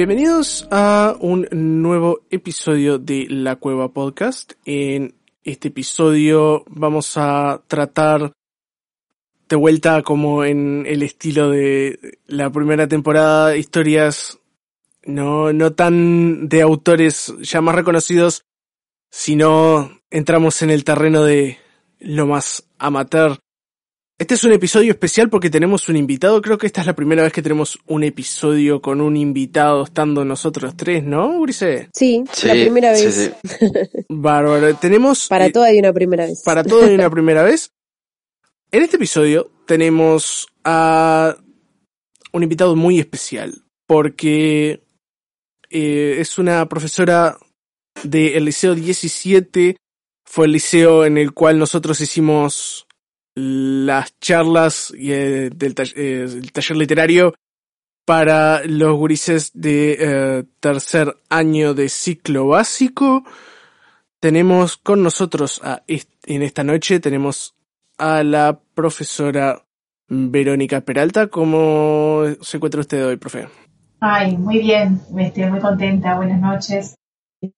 Bienvenidos a un nuevo episodio de La Cueva Podcast. En este episodio vamos a tratar de vuelta como en el estilo de la primera temporada, historias no, no tan de autores ya más reconocidos, sino entramos en el terreno de lo más amateur. Este es un episodio especial porque tenemos un invitado, creo que esta es la primera vez que tenemos un episodio con un invitado estando nosotros tres, ¿no, Urice? Sí, la primera vez. Bárbaro, tenemos... Para eh, todo hay una primera vez. Para todo hay una primera vez. En este episodio tenemos a un invitado muy especial porque eh, es una profesora del Liceo 17, fue el liceo en el cual nosotros hicimos las charlas eh, del eh, taller literario para los gurises de tercer año de ciclo básico. Tenemos con nosotros a en esta noche, tenemos a la profesora Verónica Peralta. ¿Cómo se encuentra usted hoy, profe? Ay, muy bien, estoy muy contenta, buenas noches.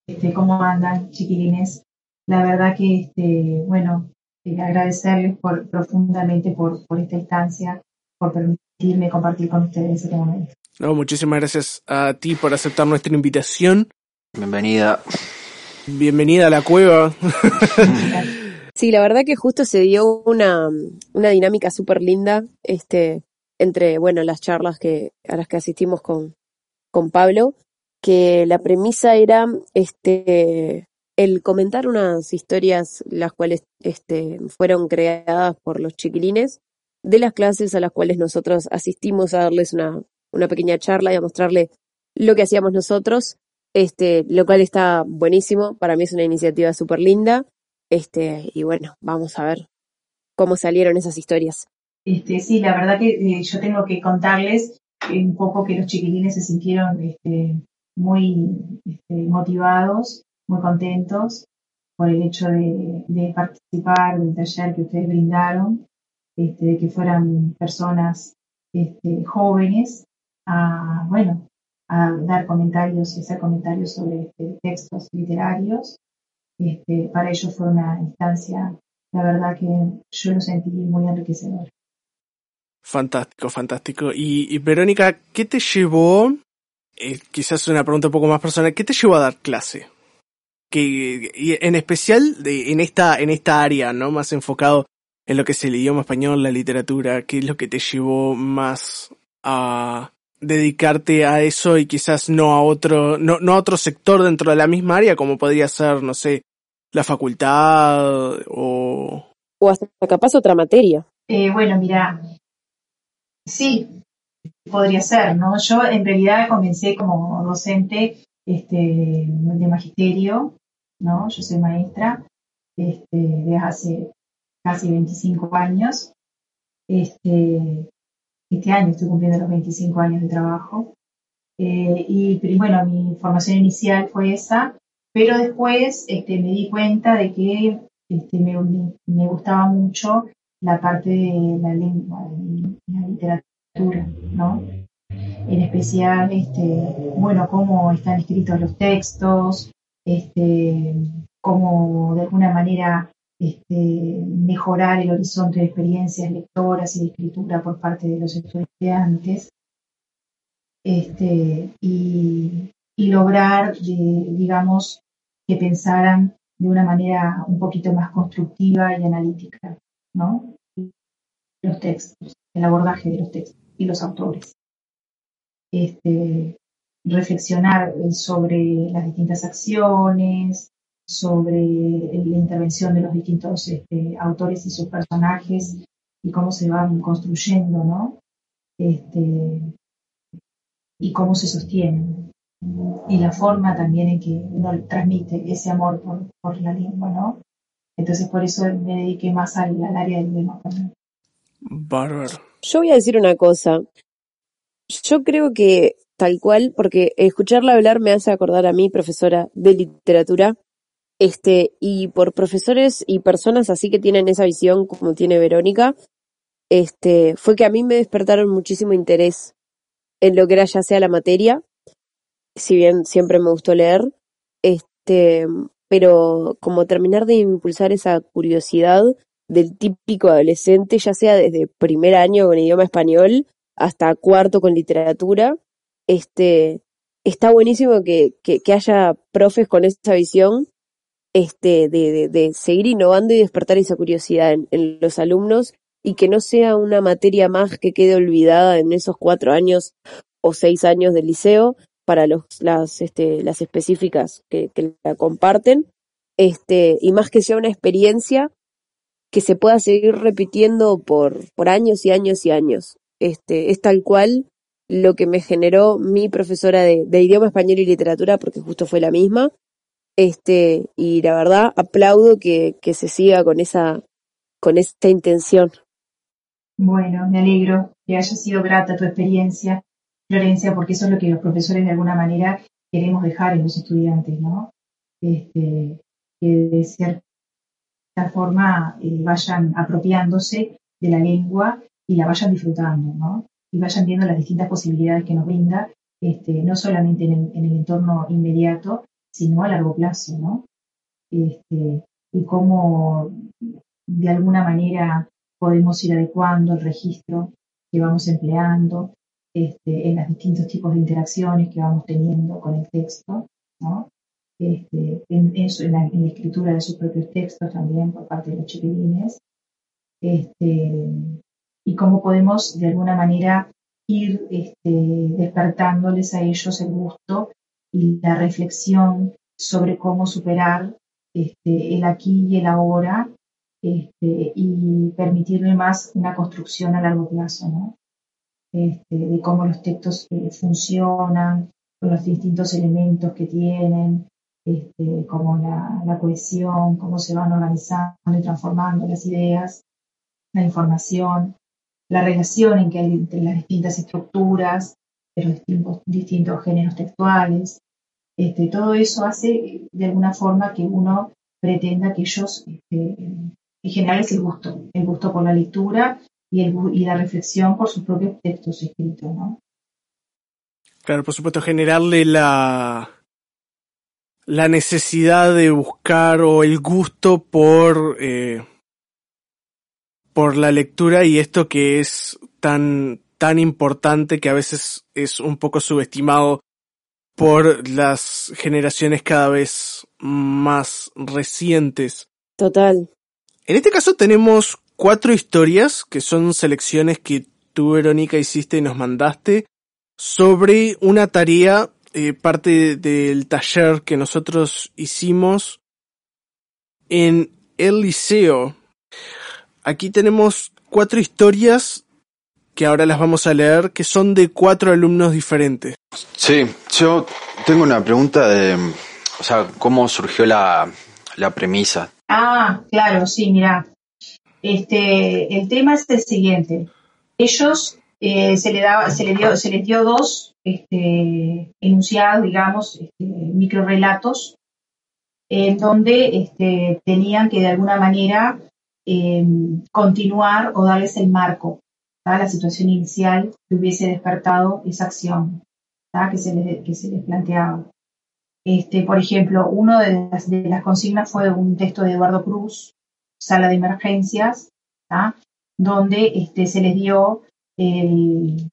Este, ¿Cómo andan, chiquilines? La verdad que, este, bueno, eh, agradecerles por, profundamente por, por esta instancia, por permitirme compartir con ustedes este momento. No, muchísimas gracias a ti por aceptar nuestra invitación. Bienvenida. Bienvenida a la cueva. sí, la verdad que justo se dio una, una dinámica súper linda. Este, entre, bueno, las charlas que, a las que asistimos con, con Pablo, que la premisa era este el comentar unas historias las cuales este, fueron creadas por los chiquilines de las clases a las cuales nosotros asistimos a darles una, una pequeña charla y a mostrarle lo que hacíamos nosotros, este, lo cual está buenísimo, para mí es una iniciativa súper linda, este, y bueno, vamos a ver cómo salieron esas historias. Este, sí, la verdad que eh, yo tengo que contarles un poco que los chiquilines se sintieron este, muy este, motivados, muy contentos por el hecho de, participar del taller que ustedes brindaron, este, de que fueran personas este, jóvenes a, bueno, a dar comentarios y hacer comentarios sobre este, textos literarios. Para ellos fue una instancia, la verdad que yo lo sentí muy enriquecedor. Fantástico, fantástico. Y, Verónica, ¿qué te llevó? Eh, quizás una pregunta un poco más personal. ¿Qué te llevó a dar clase? Que en especial de, en esta en esta área, ¿no? Más enfocado en lo que es el idioma español, la literatura. ¿Qué es lo que te llevó más a dedicarte a eso y quizás no a otro no no a otro sector dentro de la misma área como podría ser, no sé, la facultad o o hasta capaz otra materia. Eh, bueno, mira, Sí, podría ser, ¿no? Yo en realidad comencé como docente este, de magisterio, ¿no? Yo soy maestra este, desde hace casi 25 años. Este, este año estoy cumpliendo los 25 años de trabajo. Eh, y bueno, mi formación inicial fue esa, pero después este, me di cuenta de que este, me, me gustaba mucho la parte de la lengua, de la literatura, ¿no? En especial, este, bueno, cómo están escritos los textos, este, cómo de alguna manera este, mejorar el horizonte de experiencias lectoras y de escritura por parte de los estudiantes, este, y, lograr, digamos, que pensaran de una manera un poquito más constructiva y analítica. Los textos, el abordaje de los textos y los autores. Este, reflexionar sobre las distintas acciones, sobre la intervención de los distintos este, autores y sus personajes y cómo se van construyendo, ¿no? Este, y cómo se sostienen. y la forma también en que uno transmite ese amor por, por la lengua, ¿no? Entonces por eso me dediqué más al, al área del idioma español. Bárbaro. Yo voy a decir una cosa. Yo creo que tal cual, porque escucharla hablar me hace acordar a mí, profesora de literatura, este, y por profesores y personas así que tienen esa visión como tiene Verónica, este, fue que a mí me despertaron muchísimo interés en lo que era ya sea la materia, si bien siempre me gustó leer, este, pero como terminar de impulsar esa curiosidad del típico adolescente, ya sea desde primer año con idioma español hasta cuarto con literatura, este, está buenísimo que, que, haya profes con esa visión este, de, de, seguir innovando y despertar esa curiosidad en, en, los alumnos y que no sea una materia más que quede olvidada en esos cuatro años o seis años del liceo para los, las, este, las específicas que, que la comparten, este, y más que sea una experiencia que se pueda seguir repitiendo por, por años y años y años. Este, es tal cual lo que me generó mi profesora de, idioma español y literatura, porque justo fue la misma, este, y la verdad aplaudo que, que se siga con esa, con esta intención. Bueno, me alegro que haya sido grata tu experiencia, Florencia, porque eso es lo que los profesores de alguna manera queremos dejar en los estudiantes, ¿no? Este, que de cierta forma eh, vayan apropiándose de la lengua y la vayan disfrutando, ¿no? Y vayan viendo las distintas posibilidades que nos brinda, este, no solamente en el, en el entorno inmediato, sino a largo plazo, ¿no? Este, y cómo de alguna manera podemos ir adecuando el registro que vamos empleando este, en los distintos tipos de interacciones que vamos teniendo con el texto, ¿no? Este, en, la, escritura de sus propios textos también por parte de los chiquilines, este, y cómo podemos de alguna manera ir este, despertándoles a ellos el gusto y la reflexión sobre cómo superar este, el aquí y el ahora este, y permitirle más una construcción a largo plazo, ¿no? Este, de cómo los textos eh, funcionan, con los distintos elementos que tienen, este, como la, la, cohesión, cómo se van organizando y transformando las ideas, la información, la relación en que hay entre las distintas estructuras de los distintos, distintos géneros textuales. Este, todo eso hace de alguna forma que uno pretenda que ellos, este, en general es el gusto, el gusto por la lectura y, el, y la reflexión por sus propios textos escritos, ¿no? Claro, por supuesto, generarle la, la necesidad de buscar o el gusto por, eh, por la lectura y esto que es tan, tan importante que a veces es un poco subestimado por las generaciones cada vez más recientes. Total. En este caso tenemos cuatro historias que son selecciones que tú, Verónica, hiciste y nos mandaste sobre una tarea, eh, parte del taller que nosotros hicimos en el liceo. Aquí tenemos cuatro historias que ahora las vamos a leer, que son de cuatro alumnos diferentes. Sí, yo tengo una pregunta de, o sea, ¿cómo surgió la, la premisa? Ah, claro, sí, mira. Este, el tema es el siguiente. Ellos eh, se, le daba, se, le dio, se les dio dos este, enunciados, digamos, este, microrelatos, en donde este, tenían que de alguna manera eh, continuar o darles el marco a la situación inicial que hubiese despertado esa acción que se, les, que se les planteaba. Este, por ejemplo, una de las, de las consignas fue un texto de Eduardo Cruz, Sala de Emergencias, donde este, se les dio el,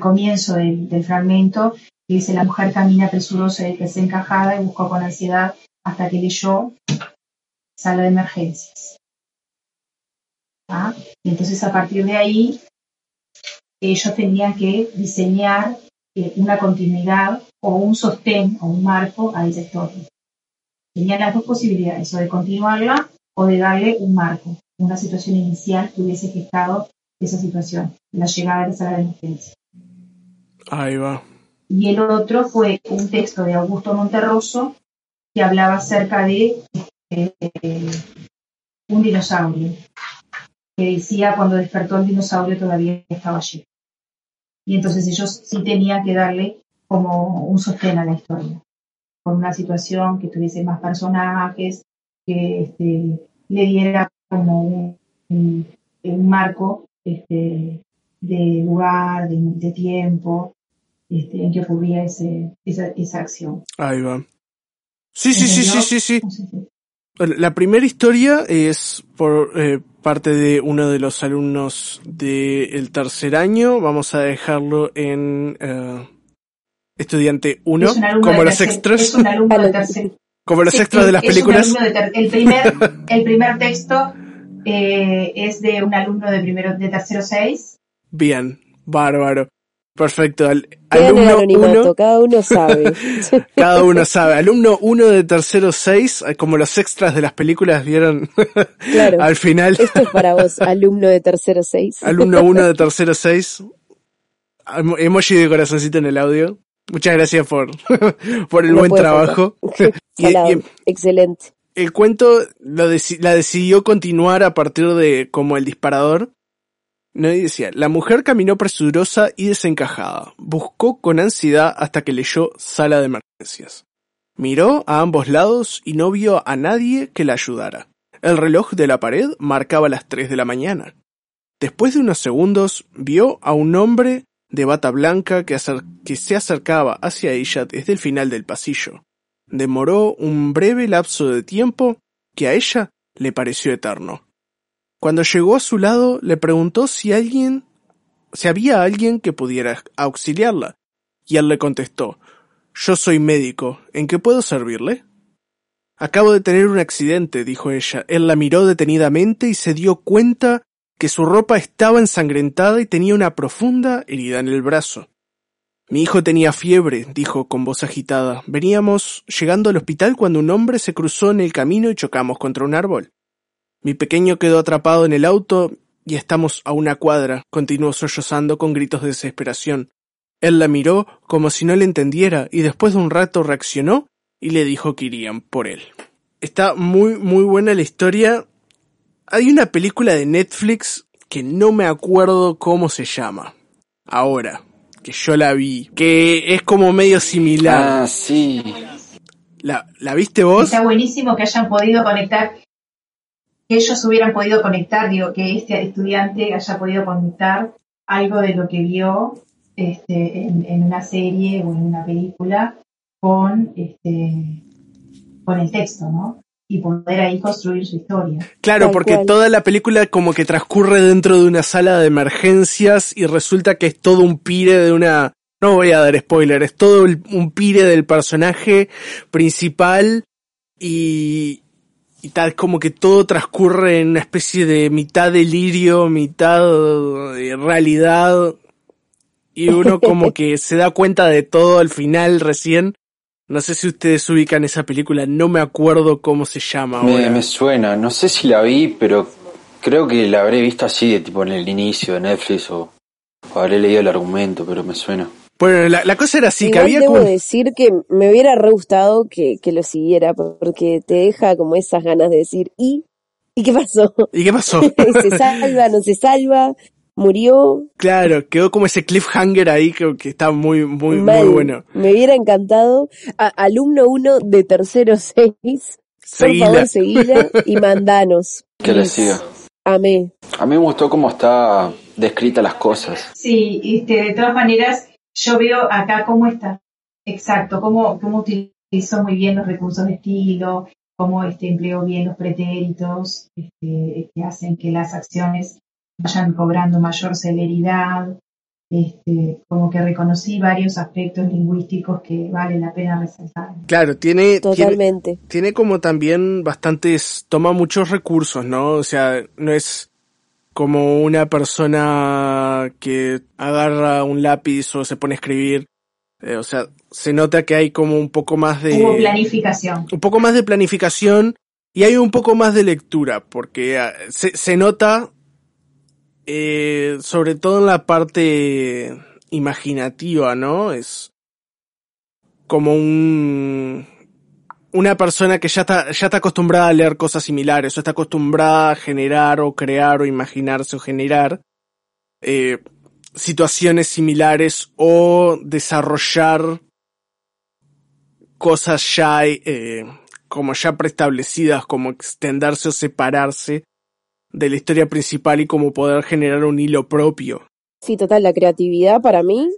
comienzo del, fragmento, que dice, la mujer camina presurosa y desencajada y buscó con ansiedad hasta que leyó Sala de Emergencias. Y entonces a partir de ahí, ellos tenían que diseñar eh, una continuidad o un sostén o un marco a esa historia. Tenían las dos posibilidades, o de continuarla o de darle un marco, una situación inicial que hubiese gestado esa situación, la llegada de esa emergencia. Ahí va. y el otro fue un texto de Augusto Monterroso que hablaba acerca de eh, un dinosaurio, que decía cuando despertó el dinosaurio todavía estaba allí. Y entonces ellos sí tenían que darle como un sostén a la historia, con una situación que tuviese más personajes, que este, le diera como un, marco este, de lugar, de, tiempo, este, en que ocurría ese, esa, esa acción. Ahí va. Sí, sí, sí, sí, sí, sí. La primera historia es por eh, parte de uno de los alumnos del tercer año. Vamos a dejarlo en eh, estudiante 1, como los extras. Como los extras de las películas. el, primer, el primer texto eh, es de un alumno de primero de tercero 6. Bien, bárbaro. Perfecto. alumno uno, cada uno sabe. cada uno sabe. Alumno 1 de tercero 6, eh, como los extras de las películas vieron claro. al final. Esto es para vos, alumno de tercero 6. alumno 1 de tercero 6. Emoji de corazoncito en el audio. Muchas gracias por, por el buen trabajo. excelente. El cuento lo la decidió continuar a partir de como el disparador no decía, la mujer caminó presurosa y desencajada. Buscó con ansiedad hasta que leyó sala de emergencias. Miró a ambos lados y no vio a nadie que la ayudara. El reloj de la pared marcaba las tres de la mañana. Después de unos segundos vio a un hombre de bata blanca que se acercaba hacia ella desde el final del pasillo. Demoró un breve lapso de tiempo que a ella le pareció eterno. Cuando llegó a su lado, le preguntó si alguien, si había alguien que pudiera auxiliarla, y él le contestó, Yo soy médico, ¿en qué puedo servirle? Acabo de tener un accidente, dijo ella. Él la miró detenidamente y se dio cuenta que su ropa estaba ensangrentada y tenía una profunda herida en el brazo. Mi hijo tenía fiebre, dijo con voz agitada. Veníamos llegando al hospital cuando un hombre se cruzó en el camino y chocamos contra un árbol. Mi pequeño quedó atrapado en el auto y estamos a una cuadra, continuó sollozando con gritos de desesperación. Él la miró como si no le entendiera y después de un rato reaccionó y le dijo que irían por él. Está muy, muy buena la historia. Hay una película de Netflix que no me acuerdo cómo se llama. Ahora, que yo la vi, que es como medio similar. Ah, sí. ¿La, ¿La viste vos? Está buenísimo que hayan podido conectar ellos hubieran podido conectar, digo, que este estudiante haya podido conectar algo de lo que vio este, en, una serie o en una película con, este, con el texto, ¿no? Y poder ahí construir su historia. Claro, porque toda la película como que transcurre dentro de una sala de emergencias y resulta que es todo un pire de una... No voy a dar spoiler, es todo un pire del personaje principal y, y tal como que todo transcurre en una especie de mitad delirio, mitad de realidad y uno como que se da cuenta de todo al final recién. No sé si ustedes ubican esa película, no me acuerdo cómo se llama. Me, me suena, no sé si la vi, pero creo que la habré visto así, de tipo en el inicio de Netflix o, o habré leído el argumento, pero me suena. Bueno, la, cosa era así, que había debo decir que me hubiera re gustado que, que, lo siguiera, porque te deja como esas ganas de decir, ¿y? ¿Y qué pasó? ¿Y qué pasó? ¿Se salva, no se salva? ¿Murió? Claro, quedó como ese cliffhanger ahí que, que está muy, muy, muy bueno. Me hubiera encantado. alumno 1 de tercero 6. Por favor, seguila y mandanos. Que le siga. Amé. A mí me gustó cómo está descrita las cosas. Sí, este, de todas maneras, yo veo acá cómo está, exacto, cómo, cómo utilizó muy bien los recursos de estilo, cómo este, empleó bien los pretéritos este, que hacen que las acciones vayan cobrando mayor celeridad. Este, como que reconocí varios aspectos lingüísticos que vale la pena resaltar. Claro, tiene, Totalmente. tiene, tiene como también bastantes, toma muchos recursos, ¿no? O sea, no es como una persona que agarra un lápiz o se pone a escribir. Eh, o sea, se nota que hay como un poco más de... planificación. Un poco más de planificación y hay un poco más de lectura, porque ah, se, se nota eh, sobre todo en la parte imaginativa, ¿no? Es como un una persona que ya está, ya está acostumbrada a leer cosas similares, o está acostumbrada a generar o crear o imaginarse o generar eh, situaciones similares o desarrollar cosas ya eh, como ya preestablecidas, como extenderse o separarse de la historia principal y como poder generar un hilo propio. Sí, total, la creatividad para mí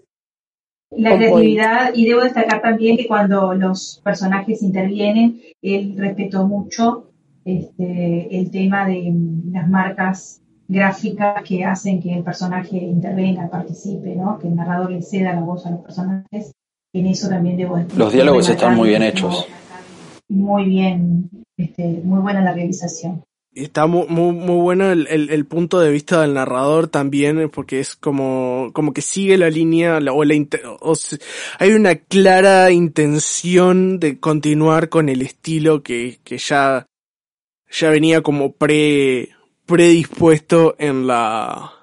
la creatividad, y debo destacar también que cuando los personajes intervienen, él respetó mucho este, el tema de las marcas gráficas que hacen que el personaje intervenga, participe, ¿no? que el narrador le ceda la voz a los personajes. En eso también debo destacar. Los diálogos están muy bien hechos. Muy bien, este, muy buena la realización está muy, muy, muy bueno el, el, punto de vista del narrador también, porque es como, como que sigue la línea, o, la, o hay una clara intención de continuar con el estilo que, que ya, ya venía como pre, predispuesto en la,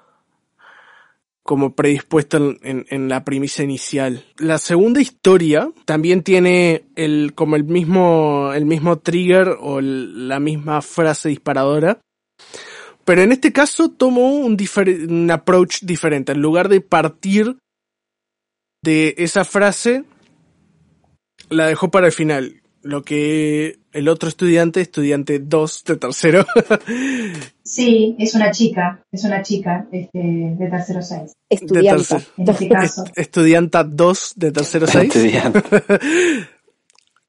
como predispuesto en, la premisa inicial. La segunda historia también tiene el, como el mismo, el mismo trigger o la misma frase disparadora. Pero en este caso tomó un approach diferente. En lugar de partir de esa frase, la dejó para el final lo que el otro estudiante, estudiante 2 de tercero. sí, es una chica, es una chica este, de tercero 6. Estudianta, en este caso. Estudianta 2 de tercero 6.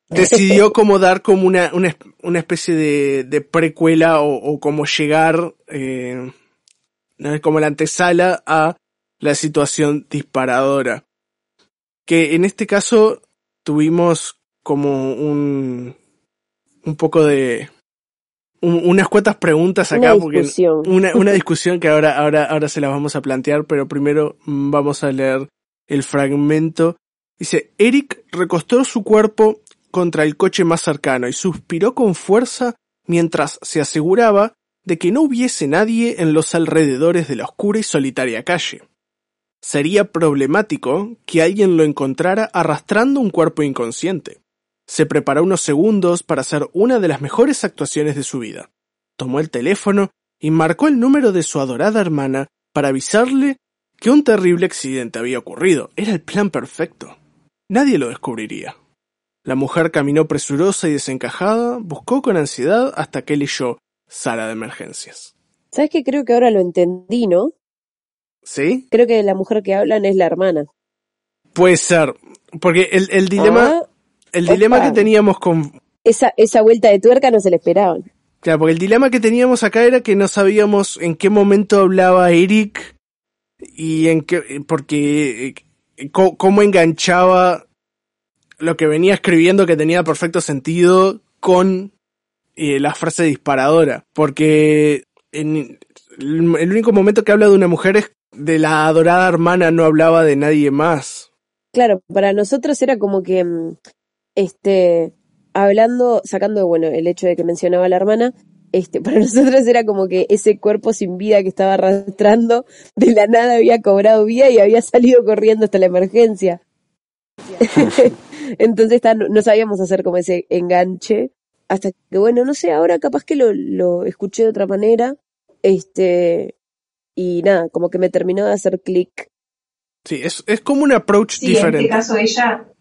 Decidió como dar como una, una, una especie de, de precuela o, o como llegar, eh, como la antesala a la situación disparadora. Que en este caso tuvimos como un, un poco de, unas cuantas preguntas acá, una discusión. porque una, una discusión que ahora, ahora, ahora se la vamos a plantear, pero primero vamos a leer el fragmento. Dice, Eric recostó su cuerpo contra el coche más cercano y suspiró con fuerza mientras se aseguraba de que no hubiese nadie en los alrededores de la oscura y solitaria calle. Sería problemático que alguien lo encontrara arrastrando un cuerpo inconsciente. Se preparó unos segundos para hacer una de las mejores actuaciones de su vida. Tomó el teléfono y marcó el número de su adorada hermana para avisarle que un terrible accidente había ocurrido. Era el plan perfecto. Nadie lo descubriría. La mujer caminó presurosa y desencajada, buscó con ansiedad hasta que leyó sala de emergencias. ¿Sabes qué? Creo que ahora lo entendí, ¿no? ¿Sí? Creo que la mujer que hablan es la hermana. Puede ser, porque el, el dilema... Ah, el dilema que teníamos con... Esa, esa vuelta de tuerca no se le esperaban. Claro, porque el dilema que teníamos acá era que no sabíamos en qué momento hablaba Eric y en qué, porque eh, cómo enganchaba lo que venía escribiendo que tenía perfecto sentido con eh, la frase disparadora. Porque en el único momento que habla de una mujer es de la adorada hermana, no hablaba de nadie más. Claro, para nosotros era como que mm, este, hablando, sacando, bueno, el hecho de que mencionaba a la hermana, este, para nosotros era como que ese cuerpo sin vida que estaba arrastrando, de la nada había cobrado vida y había salido corriendo hasta la emergencia. Entonces no sabíamos hacer como ese enganche, hasta que, bueno, no sé, ahora capaz que lo, lo escuché de otra manera, este, y nada, como que me terminó de hacer clic. Sí, es, es como un approach diferente. En este caso ella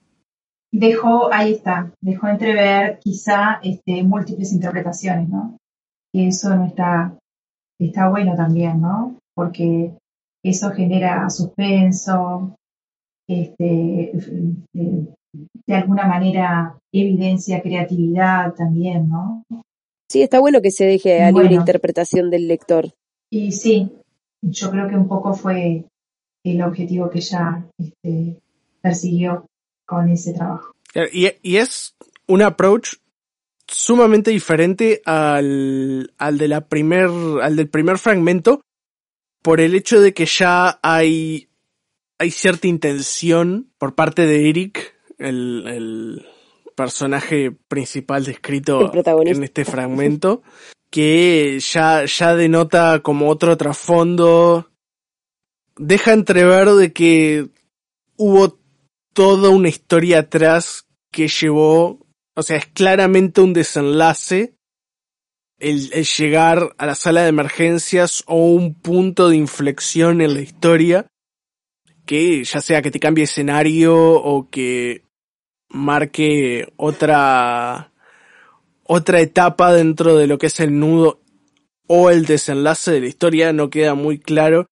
dejó, ahí está, dejó entrever quizá este, múltiples interpretaciones, ¿no? Y eso no está, está bueno también, ¿no? Porque eso genera suspenso, este, de alguna manera evidencia creatividad también, ¿no? Sí, está bueno que se deje a libre interpretación del lector. Y sí, yo creo que un poco fue el objetivo que ella este, persiguió con ese trabajo. Y, es un approach sumamente diferente al, al, de la primer, al del primer fragmento por el hecho de que ya hay, hay cierta intención por parte de Eric, el, el personaje principal descrito en este fragmento, que ya, ya denota como otro trasfondo, deja entrever de que hubo toda una historia atrás que llevó, o sea, es claramente un desenlace el, el, llegar a la sala de emergencias o un punto de inflexión en la historia que ya sea que te cambie escenario o que marque otra otra etapa dentro de lo que es el nudo o el desenlace de la historia no queda muy claro.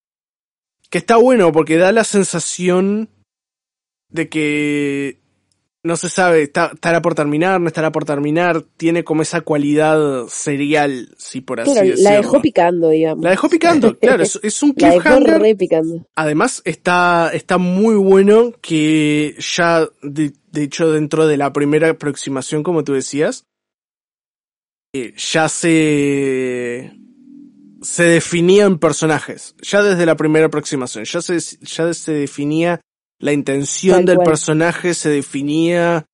Que está bueno porque da la sensación de que no se sabe, está, estará por terminar, no estará por terminar, tiene como esa cualidad serial, si por así Claro, decirlo. la dejó picando, digamos. La dejó picando, claro, es, es un La dejó cliffhanger. re picando. Además, está, está muy bueno que ya, de, de hecho, dentro de la primera aproximación, como tú decías, eh, ya se, se definían personajes. Ya desde la primera aproximación, ya se, ya se definía la intención Tal del cual. personaje, se definía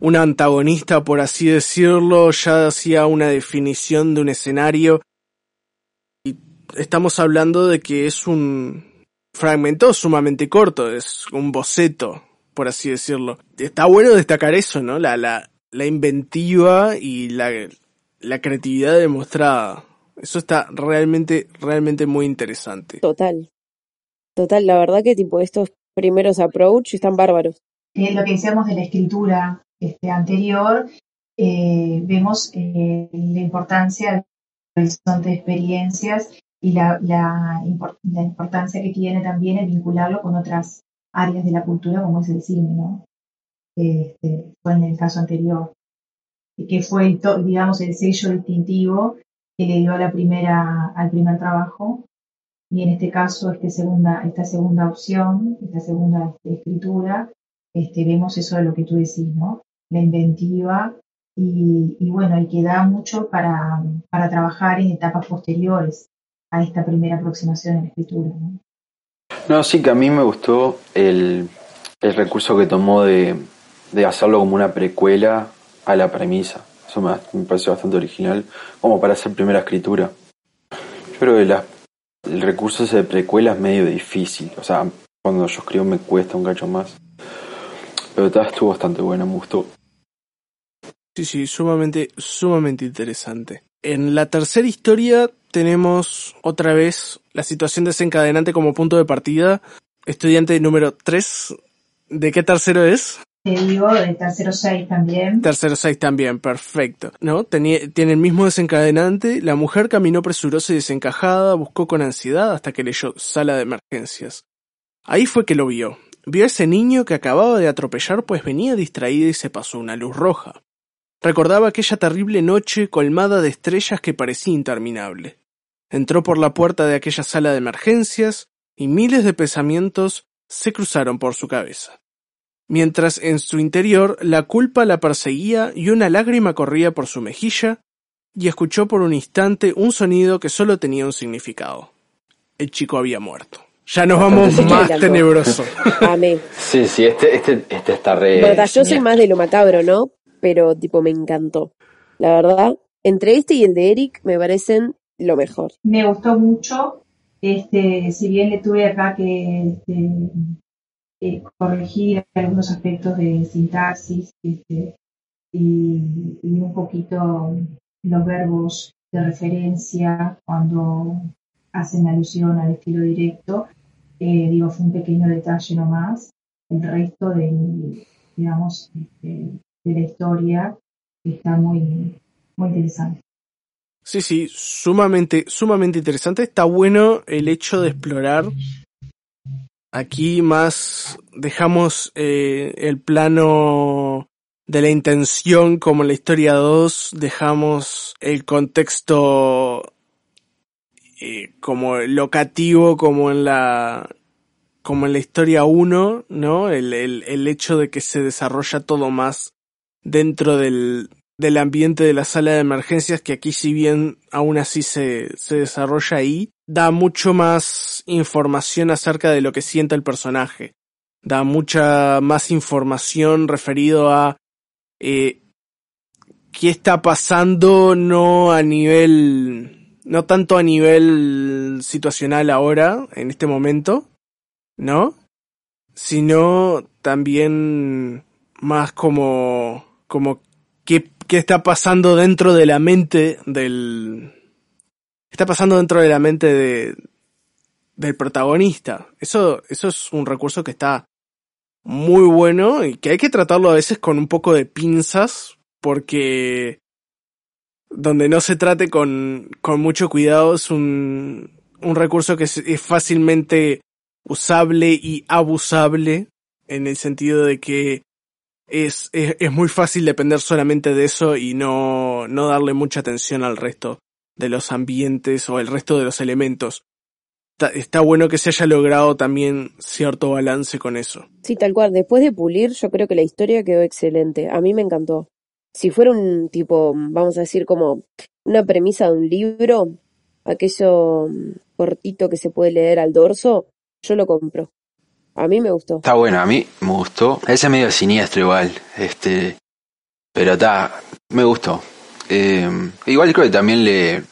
un antagonista, por así decirlo, ya hacía una definición de un escenario. Y estamos hablando de que es un fragmento sumamente corto, es un boceto, por así decirlo. Está bueno destacar eso, ¿no? La, la, la inventiva y la, la creatividad demostrada. Eso está realmente, realmente muy interesante. Total. Total, la verdad que tipo estos primeros approach están bárbaros. Eh, lo que decíamos de la escritura este, anterior, eh, vemos eh, la importancia del horizonte de experiencias y la, la, la importancia que tiene también el vincularlo con otras áreas de la cultura como es el cine, ¿no? Este, fue en el caso anterior, que fue, digamos, el sello distintivo que le dio a la primera, al primer trabajo y en este caso este segunda, esta segunda opción, esta segunda este, escritura, este, vemos eso de lo que tú decís, ¿no? La inventiva y, bueno, y que da mucho para, para trabajar en etapas posteriores a esta primera aproximación en la escritura, ¿no? No, sí que a mí me gustó el, el recurso que tomó de, de hacerlo como una precuela a la premisa. Eso me, me pareció bastante original, como para hacer primera escritura. Yo creo que la- el recurso de precuela es medio difícil. O sea, cuando yo escribo me cuesta un cacho más. Pero tal estuvo bastante buena, me gustó. Sí, sí, sumamente, sumamente interesante. En la tercera historia tenemos otra vez la situación desencadenante como punto de partida. Estudiante número 3. ¿De qué tercero es? El tercero 6 también. Tercero 6 también, perfecto. ¿No? Tiene el mismo desencadenante. La mujer caminó presurosa y desencajada, buscó con ansiedad hasta que leyó sala de emergencias. Ahí fue que lo vio. Vio a ese niño que acababa de atropellar pues venía distraída y se pasó una luz roja. Recordaba aquella terrible noche colmada de estrellas que parecía interminable. Entró por la puerta de aquella sala de emergencias y miles de pensamientos se cruzaron por su cabeza. Mientras en su interior la culpa la perseguía y una lágrima corría por su mejilla, y escuchó por un instante un sonido que solo tenía un significado. El chico había muerto. Ya nos vamos más tenebroso. Amé. Sí, sí, este, este, este está re. Verdad, yo soy más de lo macabro, ¿no? Pero tipo me encantó. La verdad, entre este y el de Eric me parecen lo mejor. Me gustó mucho, este, si bien le tuve acá que este, eh, corregir algunos aspectos de sintaxis este, y, un poquito los verbos de referencia cuando hacen alusión al estilo directo, eh, digo, fue un pequeño detalle nomás. El resto del, digamos, este, de la historia está muy, muy interesante. Sí, sí, sumamente, sumamente interesante. Está bueno el hecho de explorar. Aquí más dejamos eh, el plano de la intención como en la historia 2, dejamos el contexto eh, como locativo como en la como en la historia 1, ¿no? El, el, el hecho de que se desarrolla todo más dentro del, del ambiente de la sala de emergencias, que aquí si bien aún así se, se desarrolla ahí, da mucho más información acerca de lo que siente el personaje. Da mucha más información referido a eh, qué está pasando no a nivel, no tanto a nivel situacional ahora, en este momento, ¿no? Sino también más como, como qué, qué está pasando dentro de la mente del, está pasando dentro de la mente de, del protagonista. Eso, eso es un recurso que está muy bueno y que hay que tratarlo a veces con un poco de pinzas porque donde no se trate con, con mucho cuidado es un, un recurso que es, fácilmente usable y abusable en el sentido de que es, es, es, muy fácil depender solamente de eso y no, no darle mucha atención al resto de los ambientes o el resto de los elementos. Está, está, bueno que se haya logrado también cierto balance con eso. Sí, tal cual. Después de pulir, yo creo que la historia quedó excelente. A mí me encantó. Si fuera un tipo, vamos a decir, como una premisa de un libro, aquello cortito que se puede leer al dorso, yo lo compro. A mí me gustó. Está bueno, a mí me gustó. Ese medio siniestro igual, este, pero está, me gustó. Eh, igual creo que también le,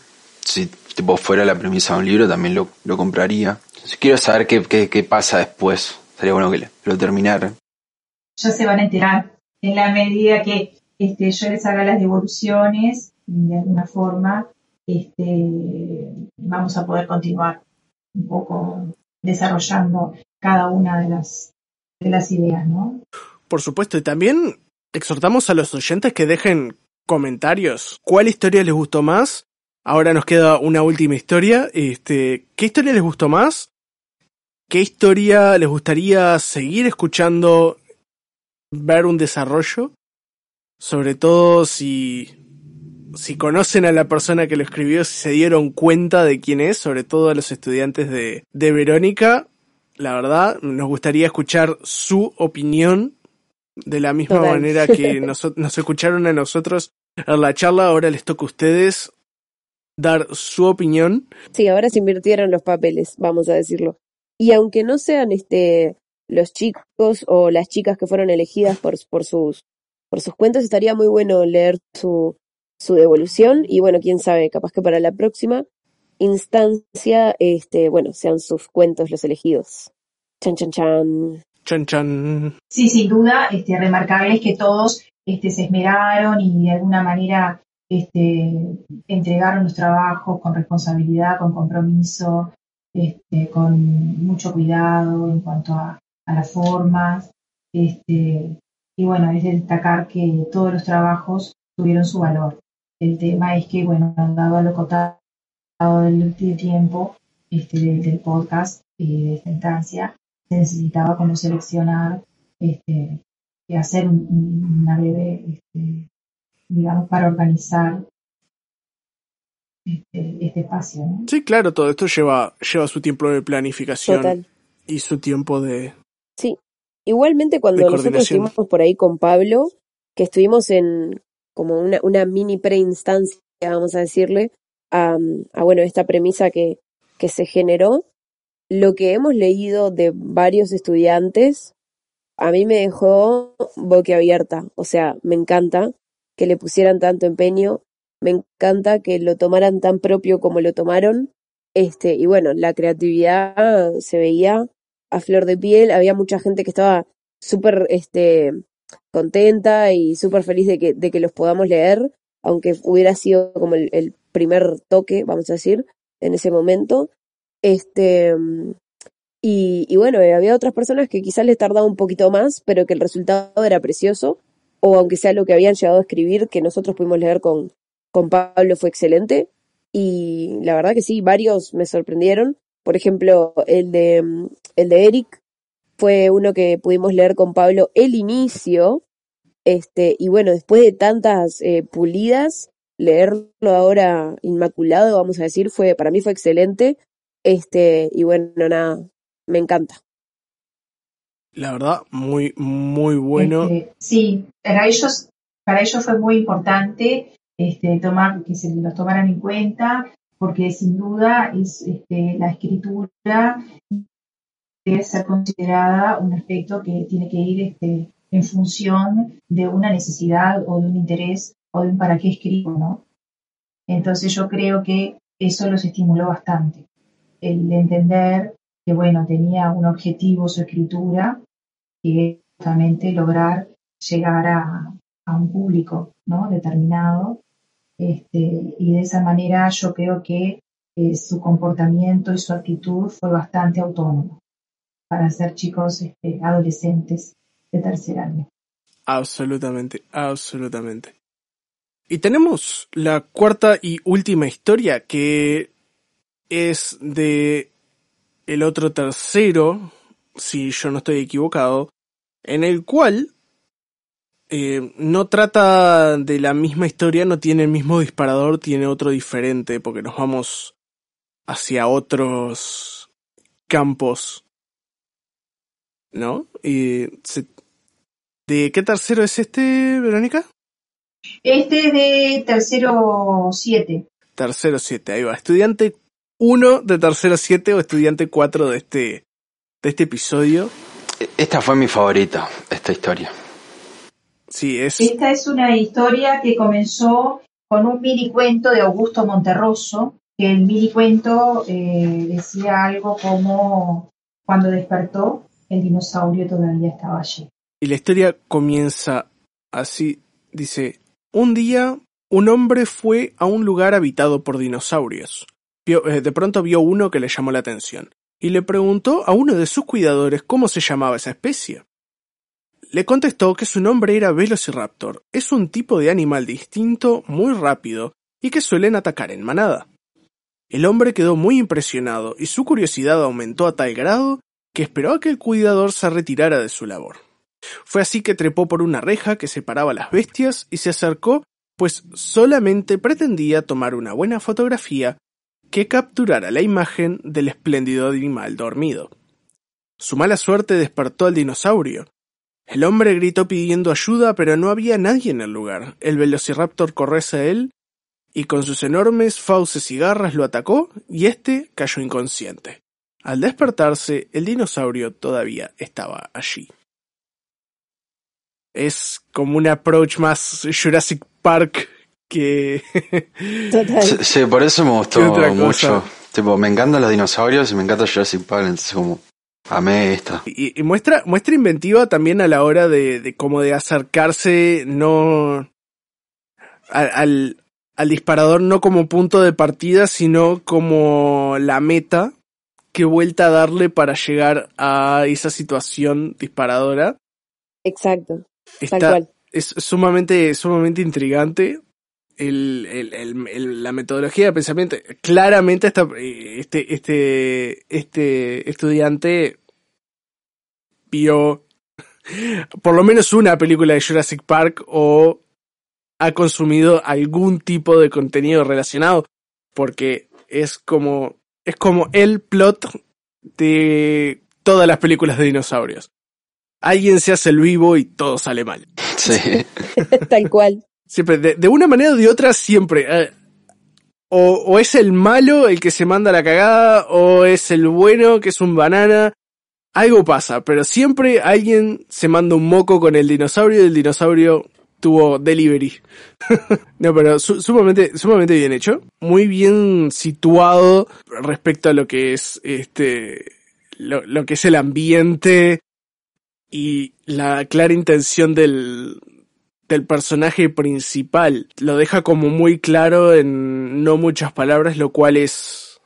si tipo fuera la premisa de un libro, también lo, lo compraría. Quiero saber qué, qué, qué, pasa después. Sería bueno que lo terminara. Ya se van a enterar en la medida que este, yo les haga las devoluciones de alguna forma, este, vamos a poder continuar un poco desarrollando cada una de las, de las ideas, ¿no? Por supuesto, y también exhortamos a los oyentes que dejen comentarios. ¿Cuál historia les gustó más? Ahora nos queda una última historia. Este, ¿qué historia les gustó más? ¿Qué historia les gustaría seguir escuchando, ver un desarrollo? Sobre todo si, si conocen a la persona que lo escribió, si se dieron cuenta de quién es, sobre todo a los estudiantes de, de Verónica. La verdad, nos gustaría escuchar su opinión de la misma Total. manera que nos, nos escucharon a nosotros en la charla. Ahora les toca a ustedes dar su opinión. Sí, ahora se invirtieron los papeles, vamos a decirlo. Y aunque no sean este los chicos o las chicas que fueron elegidas por, por sus por sus cuentos, estaría muy bueno leer su, su devolución y bueno, quién sabe, capaz que para la próxima instancia, este, bueno, sean sus cuentos los elegidos. Chan, chan, chan. Sí, sin duda, este, remarcarles que todos este, se esmeraron y de alguna manera este, entregaron los trabajos con responsabilidad, con compromiso, este, con mucho cuidado en cuanto a, las formas. Este, y bueno, es de destacar que todos los trabajos tuvieron su valor. El tema es que, bueno, dado lo cotado del, tiempo este, del, podcast y de esta instancia, necesitaba como seleccionar este, y hacer un, una breve, este, digamos, para organizar este, este espacio. ¿no? Sí, claro, todo esto lleva, lleva su tiempo de planificación Total. y su tiempo de... Sí, igualmente cuando nosotros estuvimos por ahí con Pablo, que estuvimos en como una, una mini preinstancia, vamos a decirle, a, a, bueno, esta premisa que, que se generó, lo que hemos leído de varios estudiantes, a mí me dejó boquiabierta. O sea, me encanta que le pusieran tanto empeño, me encanta que lo tomaran tan propio como lo tomaron. Este, y bueno, la creatividad se veía a flor de piel, había mucha gente que estaba súper este, contenta y súper feliz de que, de que los podamos leer, aunque hubiera sido como el, el primer toque, vamos a decir, en ese momento. Este, y, y, bueno, había otras personas que quizás les tardaba un poquito más, pero que el resultado era precioso, o aunque sea lo que habían llegado a escribir, que nosotros pudimos leer con, con Pablo, fue excelente. Y la verdad que sí, varios me sorprendieron. Por ejemplo, el de, el de Eric fue uno que pudimos leer con Pablo el inicio. Este, y bueno, después de tantas eh, pulidas, leerlo ahora inmaculado, vamos a decir, fue, para mí fue excelente. Este, y bueno, nada, me encanta. La verdad, muy, muy bueno. Este, sí, para ellos, para ellos fue muy importante este, tomar, que se los tomaran en cuenta, porque sin duda es este, la escritura debe ser considerada un aspecto que tiene que ir este, en función de una necesidad o de un interés o de un para qué escribo, ¿no? Entonces yo creo que eso los estimuló bastante. El entender que, bueno, tenía un objetivo su escritura, que justamente lograr llegar a, a un público ¿no? determinado. Este, y de esa manera yo creo que eh, su comportamiento y su actitud fue bastante autónomo para ser chicos este, adolescentes de tercer año. Absolutamente, absolutamente. Y tenemos la cuarta y última historia que es de el otro tercero, si yo no estoy equivocado, en el cual eh, no trata de la misma historia, no tiene el mismo disparador, tiene otro diferente, porque nos vamos hacia otros campos. ¿No? Y ¿De qué tercero es este, Verónica? Este es de tercero 7. Tercero 7, ahí va. Estudiante 1 de tercero 7 o estudiante 4 de este, de este episodio. Esta fue mi favorita, esta historia. Sí, es. Esta es una historia que comenzó con un mini cuento de Augusto Monterroso, que el mini cuento eh, decía algo como cuando despertó, el dinosaurio todavía estaba allí. Y la historia comienza así, dice, un día un hombre fue a un lugar habitado por dinosaurios. Eh, de pronto vio uno que le llamó la atención, y le preguntó a uno de sus cuidadores cómo se llamaba esa especie. Le contestó que su nombre era Velociraptor. Es un tipo de animal distinto, muy rápido, y que suelen atacar en manada. El hombre quedó muy impresionado y su curiosidad aumentó a tal grado que esperó a que el cuidador se retirara de su labor. Fue así que trepó por una reja que separaba las bestias y se acercó, pues solamente pretendía tomar una buena fotografía que capturara la imagen del espléndido animal dormido. Su mala suerte despertó al dinosaurio. El hombre gritó pidiendo ayuda, pero no había nadie en el lugar. El velociraptor corrió hacia él y con sus enormes fauces y garras lo atacó y éste cayó inconsciente. Al despertarse, el dinosaurio todavía estaba allí es como un approach más Jurassic Park que... Total. Sí, por eso me gustó mucho. Tipo, me encantan los dinosaurios y me encanta Jurassic Park, entonces como amé esta. Y, muestra, muestra inventiva también a la hora de, de como de acercarse, no al, al disparador no como punto de partida, sino como la meta que vuelta a darle para llegar a esa situación disparadora. Exacto. Está, Es sumamente, sumamente intrigante. El, el, la metodología de pensamiento. Claramente está, este, este, este estudiante vio por lo menos una película de Jurassic Park o ha consumido algún tipo de contenido relacionado porque es como es como el plot de todas las películas de dinosaurios alguien se hace el vivo y todo sale mal. Sí. Tal cual. Siempre, de, una manera o de otra, siempre. Eh, o, o, es el malo el que se manda la cagada, o es el bueno que es un banana. Algo pasa, pero siempre alguien se manda un moco con el dinosaurio y el dinosaurio tuvo delivery. no, pero sumamente, sumamente bien hecho. Muy bien situado respecto a lo que es este, lo, lo que es el ambiente, y la clara intención del, del personaje principal lo deja como muy claro en no muchas palabras, lo cual es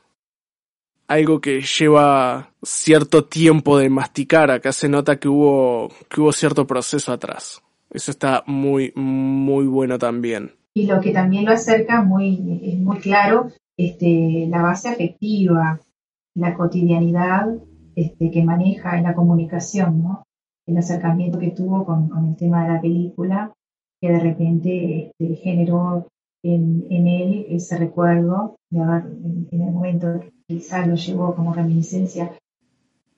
algo que lleva cierto tiempo de masticar. Acá se nota que hubo, que hubo cierto proceso atrás. Eso está muy, muy bueno también. Y lo que también lo acerca muy, es muy claro, este, la base afectiva, la cotidianidad este, que maneja en la comunicación, ¿no? el acercamiento que tuvo con, el tema de la película, que de repente este, generó en, él ese recuerdo de haber, en, el momento que quizás lo llevó como reminiscencia,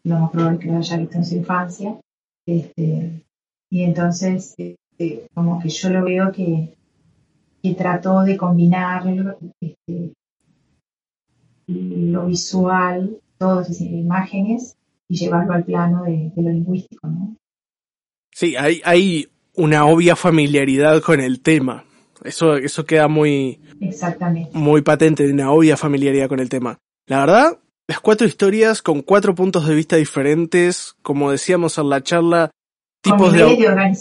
lo más probable que lo haya visto en su infancia. Este, y entonces, este, como que yo lo veo que, trató de combinar este, lo visual, todas esas imágenes, y llevarlo al plano de, de lo lingüístico, ¿no? Sí, hay, hay una obvia familiaridad con el tema. Eso, eso queda muy, Exactamente. muy patente, una obvia familiaridad con el tema. La verdad, las cuatro historias con cuatro puntos de vista diferentes, como decíamos en la charla, tipos con de... de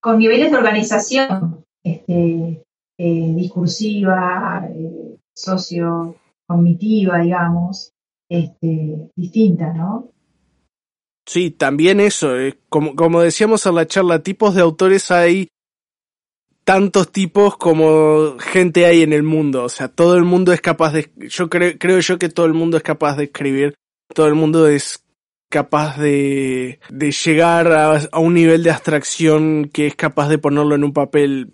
con niveles de organización este, eh, discursiva, eh, socio-cognitiva, digamos, este, distinta, ¿no? Sí, también eso, eh, como, como decíamos en la charla, tipos de autores hay tantos tipos como gente hay en el mundo, o sea, todo el mundo es capaz de, yo creo, creo yo que todo el mundo es capaz de escribir, todo el mundo es capaz de, de llegar a, a un nivel de abstracción que es capaz de ponerlo en un papel.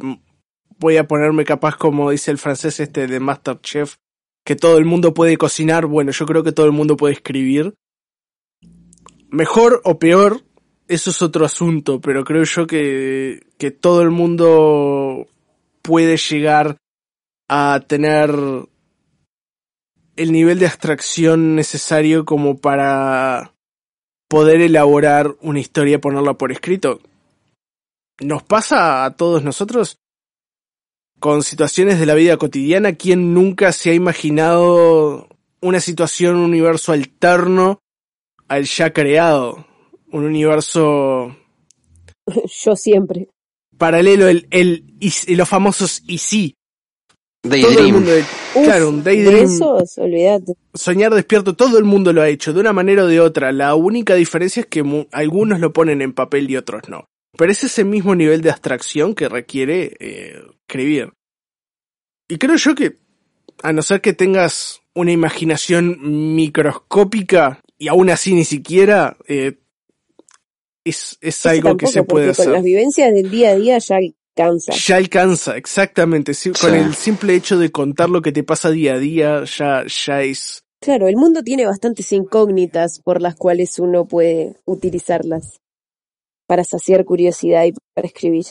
Voy a ponerme capaz, como dice el francés este de Masterchef, que todo el mundo puede cocinar. Bueno, yo creo que todo el mundo puede escribir. Mejor o peor, eso es otro asunto, pero creo yo que, que todo el mundo puede llegar a tener el nivel de abstracción necesario como para poder elaborar una historia ponerla por escrito. Nos pasa a todos nosotros con situaciones de la vida cotidiana. ¿Quién nunca se ha imaginado una situación, un universo alterno al ya creado? Un universo... Yo siempre. Paralelo, el, el, y, los famosos y sí. Daydream. Todo el mundo, Uf, claro, un de daydream. esos, olvídate. soñar despierto, todo el mundo lo ha hecho, de una manera o de otra. La única diferencia es que mu- algunos lo ponen en papel y otros no. Pero es ese mismo nivel de abstracción que requiere eh, escribir. Y creo yo que, a no ser que tengas una imaginación microscópica, y aún así ni siquiera, eh, es, es Eso algo que se puede porque con hacer. las vivencias del día a día ya alcanza. Ya alcanza, exactamente. sí, Con el simple hecho de contar lo que te pasa día a día, ya, ya es Claro, el mundo tiene bastantes incógnitas por las cuales uno puede utilizarlas para saciar curiosidad y para escribir.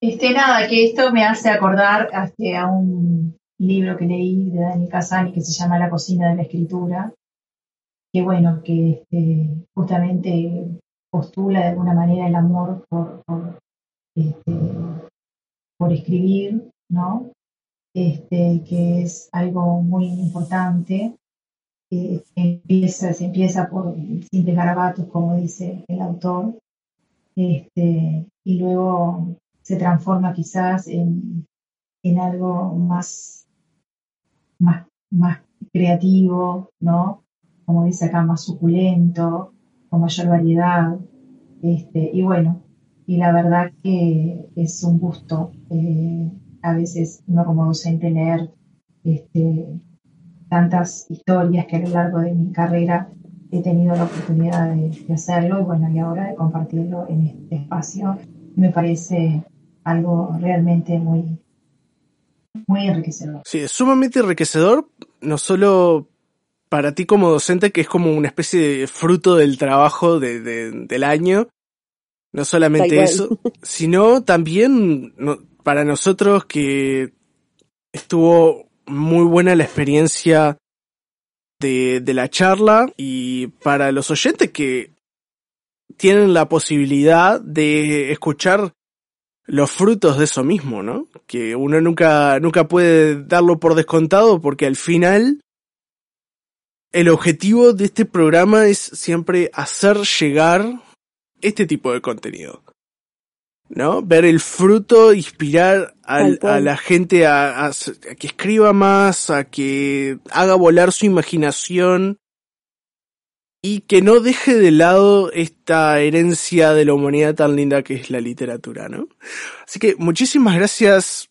Este, nada, que esto me hace acordar a un libro que leí de Dani Casani que se llama La cocina de la escritura, que bueno, que este, justamente postula de alguna manera el amor por, por, este, escribir, ¿no? Este, que es algo muy importante. se empieza por simples garabatos, como dice el autor, y luego se transforma quizás en, en algo más, más, más creativo, ¿no? Como dice acá, más suculento, con mayor variedad. Este, y bueno, y la verdad que es un gusto eh, a veces uno como docente leer este, tantas historias que a lo largo de mi carrera he tenido la oportunidad de, hacerlo y bueno, y ahora de compartirlo en este espacio me parece algo realmente muy, muy enriquecedor. Sí, es sumamente enriquecedor, no solo para ti como docente, que es como una especie de fruto del trabajo de, de- del año, no solamente eso, sino también no- para nosotros que estuvo muy buena la experiencia de, de la charla y para los oyentes que tienen la posibilidad de escuchar los frutos de eso mismo, ¿no? Que uno nunca, nunca puede darlo por descontado porque al final el objetivo de este programa es siempre hacer llegar este tipo de contenido. ¿No? Ver el fruto, inspirar al- a la gente a, a- a que escriba más, a que haga volar su imaginación y que no deje de lado esta herencia de la humanidad tan linda que es la literatura, ¿no? Así que muchísimas gracias,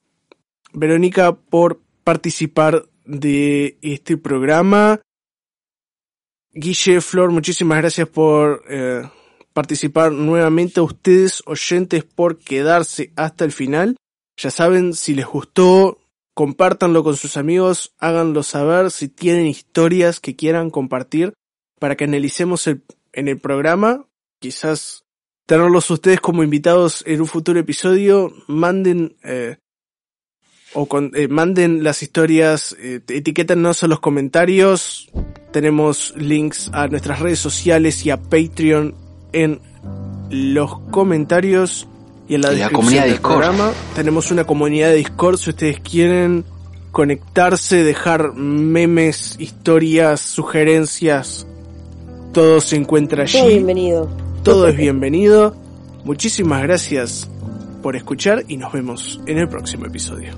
Verónica, por participar de este programa. Guille, Flor, muchísimas gracias por eh, participar nuevamente. A ustedes, oyentes, por quedarse hasta el final. Ya saben, si les gustó, compártanlo con sus amigos, háganlo saber si tienen historias que quieran compartir para que analicemos el- en el programa. Quizás tenerlos ustedes como invitados en un futuro episodio. Manden eh, o con- eh, manden las historias, eh, etiquétanos en los comentarios. Tenemos links a nuestras redes sociales y a Patreon en los comentarios y en la Y la descripción comunidad del Discord. programa. Tenemos una comunidad de Discord si ustedes quieren conectarse, dejar memes, historias, sugerencias. Todo se encuentra allí Todo bienvenido. todo es bienvenido. Muchísimas gracias por escuchar y nos vemos en el próximo episodio.